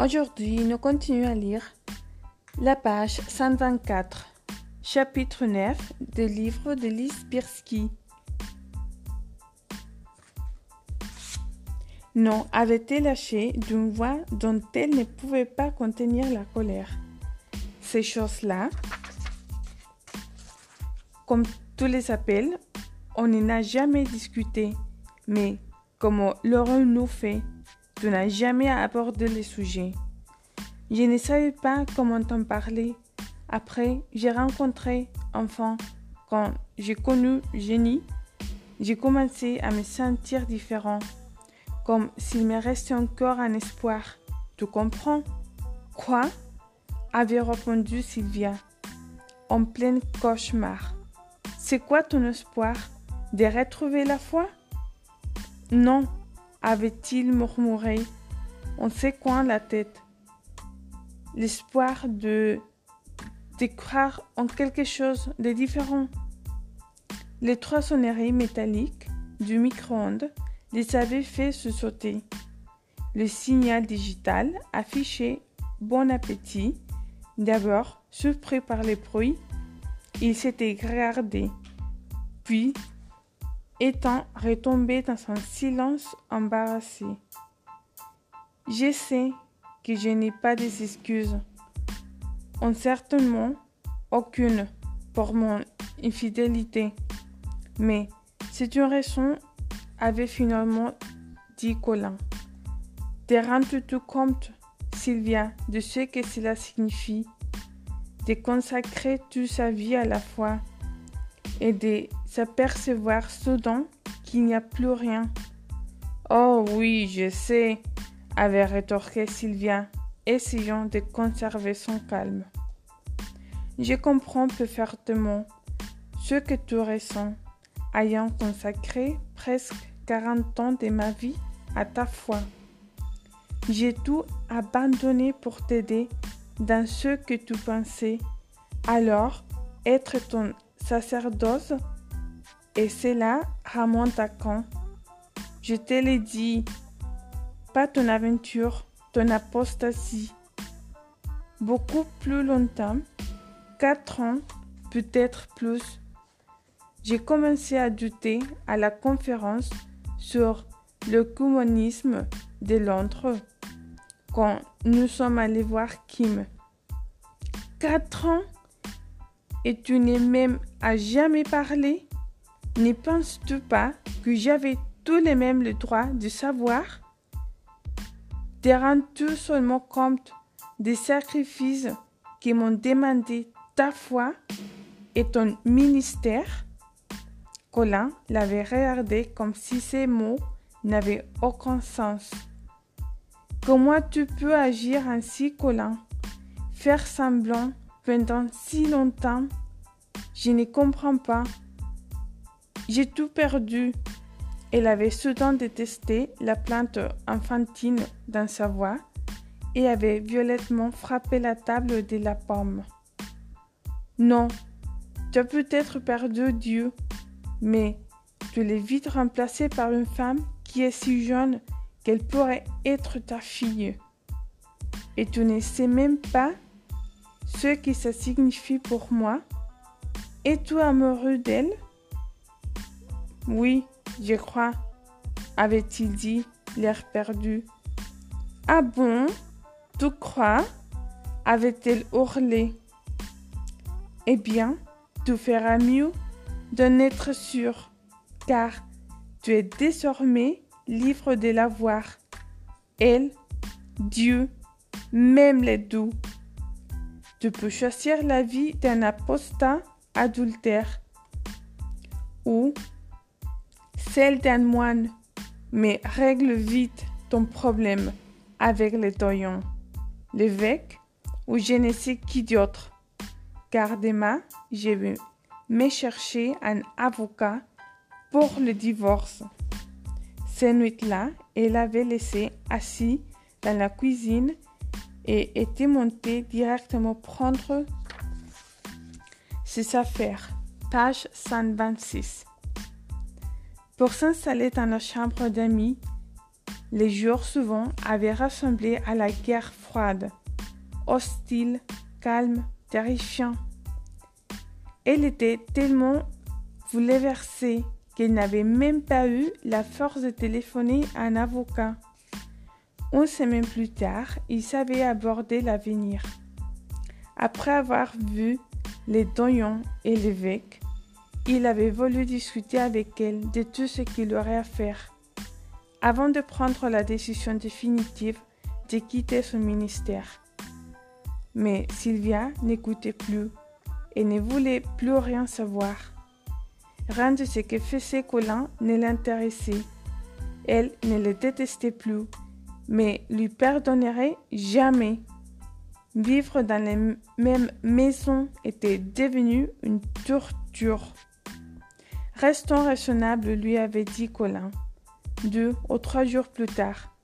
Aujourd'hui, nous continuons à lire la page 124, chapitre 9 du livre de Lise. Non, avait-elle lâché d'une voix dont elle ne pouvait pas contenir la colère. Ces choses-là, comme tous les appels, on n'en a jamais discuté, mais comme l'aurons-nous fait? Tu n'as jamais abordé le sujet. Je ne savais pas comment t'en parler. Après, j'ai rencontré, enfin, quand j'ai connu Jenny, j'ai commencé à me sentir différent, comme s'il me restait encore un espoir. Tu comprends? Quoi? avait répondu Sylvia, en plein cauchemar. C'est quoi ton espoir? De retrouver la foi? Non, avait-il murmuré en secouant la tête. L'espoir de, croire en quelque chose de différent. Les trois sonneries métalliques du micro-ondes les avaient fait se sauter. Le signal digital affichait bon appétit. D'abord, surpris par les bruits, il s'était regardé, puis étant retombé dans un silence embarrassé. Je sais que je n'ai pas des excuses, en certainement aucune pour mon infidélité, mais c'est une raison, avait finalement dit Colin. Te rends-tu compte, Sylvia, de ce que cela signifie? De consacrer toute sa vie à la foi et de s'apercevoir soudain qu'il n'y a plus rien. Oh oui, je sais, avait rétorqué Sylvia, essayant de conserver son calme. Je comprends parfaitement ce que tu ressens, ayant consacré presque 40 ans de ma vie à ta foi. J'ai tout abandonné pour t'aider dans ce que tu pensais. Alors, être ton sacerdoce et cela remonte à quand Je te l'ai dit, pas ton aventure, ton apostasie. Beaucoup plus longtemps, quatre ans, peut-être plus. J'ai commencé à douter à la conférence sur le communisme de Londres quand nous sommes allés voir Kim. Quatre ans et tu n'es même à jamais parlé Ne penses-tu pas que j'avais tous les mêmes le droit de savoir? Te rends-tu seulement compte des sacrifices qui m'ont demandé ta foi et ton ministère? Colin l'avait regardé comme si ces mots n'avaient aucun sens. Comment tu peux agir ainsi, Colin? Faire semblant pendant si longtemps? Je ne comprends pas. J'ai tout perdu. Elle avait soudain détesté la plainte enfantine dans sa voix et avait violemment frappé la table de la pomme. Non, tu as peut-être perdu Dieu, mais tu l'es vite remplacé par une femme qui est si jeune qu'elle pourrait être ta fille. Et tu ne sais même pas ce que ça signifie pour moi. Es-tu amoureux d'elle? Oui, je crois, avait-il dit, l'air perdu. Ah bon? Tu crois? avait-elle hurlé. Eh bien, tu feras mieux d'en être sûr, car tu es désormais libre de la voir. Elle, Dieu, même les doux. Tu peux choisir la vie d'un apostat adultère ou celle d'un moine, mais règle vite ton problème. avec les doyons, l'évêque ou je ne sais qui d'autre, car demain je vais me chercher un avocat pour le divorce. Cette nuit-là, elle avait laissé assis dans la cuisine et était montée directement prendre ses affaires. Page 126. Pour s'installer dans la chambre d'amis, les jours souvent avaient ressemblé à la guerre froide, hostile, calme, terrifiant. Elle était tellement bouleversée qu'elle n'avait même pas eu la force de téléphoner à un avocat. Une semaine plus tard, il savait aborder l'avenir. Après avoir vu les doyons et l'évêque, il avait voulu discuter avec elle de tout ce qu'il aurait à faire avant de prendre la décision définitive de quitter son ministère. Mais Sylvia n'écoutait plus et ne voulait plus rien savoir. Rien de ce que faisait Colin ne l'intéressait. Elle ne le détestait plus, mais lui pardonnerait jamais. Vivre dans les mêmes maisons était devenu une torture. Restons raisonnables, lui avait dit Colin, deux ou trois jours plus tard.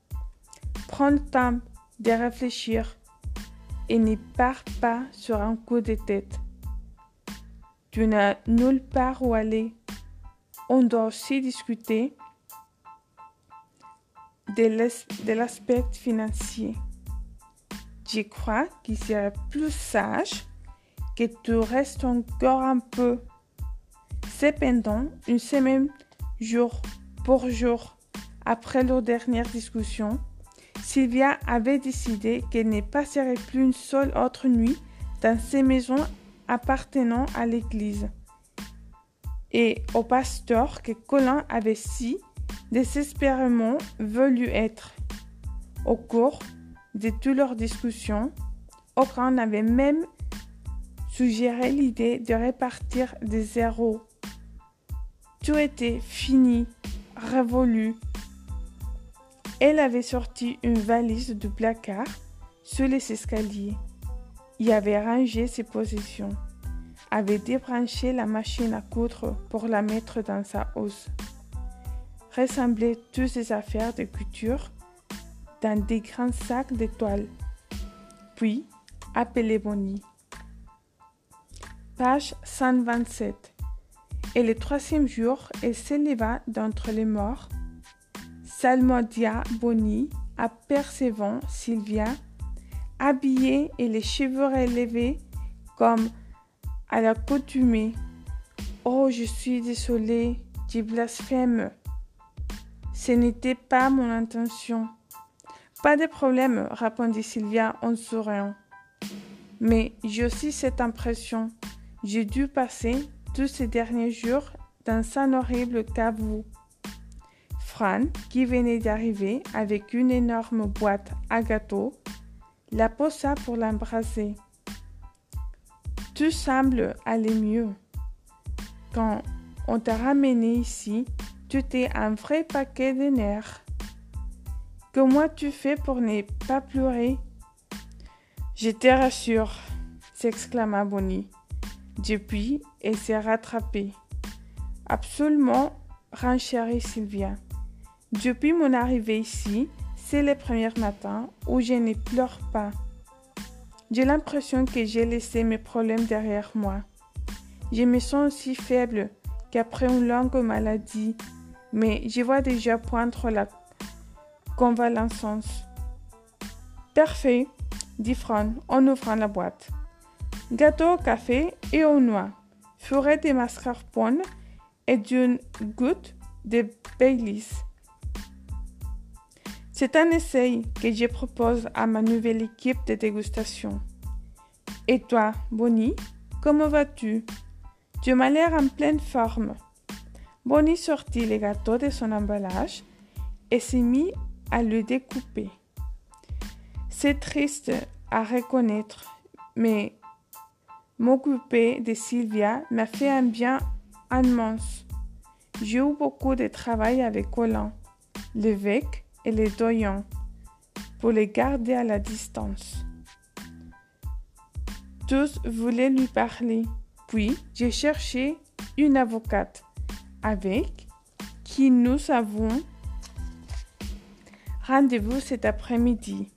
Prends le temps de réfléchir et n'y pars pas sur un coup de tête. Tu n'as nulle part où aller. On doit aussi discuter de l'aspect financier. Je crois qu'il serait plus sage que tu restes encore un peu. Cependant, une semaine, jour pour jour, après leur dernière discussion, Sylvia avait décidé qu'elle ne passerait plus une seule autre nuit dans ces maisons appartenant à l'église et au pasteur que Colin avait si désespérément voulu être. Au cours de toutes leurs discussions, aucun n'avait même suggéré l'idée de répartir des zéros. Tout était fini, révolu. Elle avait sorti une valise du placard sur les escaliers y avait rangé ses possessions, avait débranché la machine à coudre pour la mettre dans sa hausse, ressemblait toutes ses affaires de couture dans des grands sacs de toile, puis appelait Bonnie. Page 127. Et le troisième jour, elle s'éleva d'entre les morts, salmodia Bonnie, apercevant Sylvia habillée et les cheveux relevés comme à l'accoutumée. Oh, je suis désolée, dit blasphème. Ce n'était pas mon intention. Pas de problème, répondit Sylvia en souriant. Mais j'ai aussi cette impression. J'ai dû passer tous ces derniers jours dans un horrible caveau. Fran, qui venait d'arriver avec une énorme boîte à gâteaux, la posa pour l'embrasser. Tout semble aller mieux. Quand on t'a ramené ici, tu t'es un vrai paquet de nerfs. Comment tu fais pour ne pas pleurer? Je te rassure, s'exclama Bonnie. Depuis, elle s'est rattrapée. Absolument, renchérit Sylvia. Depuis mon arrivée ici, c'est le premier matin où je ne pleure pas. J'ai l'impression que j'ai laissé mes problèmes derrière moi. Je me sens aussi faible qu'après une longue maladie, mais je vois déjà poindre la convalescence. Parfait, dit Fran en ouvrant la boîte. Gâteau au café et aux noix, Furet de mascarpone et d'une goutte de Baileys. C'est un essai que je propose à ma nouvelle équipe de dégustation. Et toi, Bonnie, comment vas-tu? Tu m'as l'air en pleine forme. Bonnie sortit le gâteau de son emballage et s'est mis à le découper. C'est triste à reconnaître, mais m'occuper de Sylvia m'a fait un bien immense. J'ai eu beaucoup de travail avec Colin, l'évêque et les doyons. pour les garder à la distance. Tous voulaient lui parler. Puis j'ai cherché une avocate avec qui nous avons rendez-vous cet après-midi.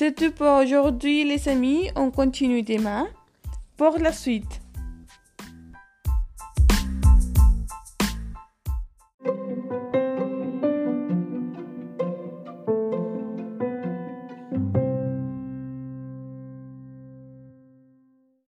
C'est tout pour aujourd'hui les amis. On continue demain pour la suite.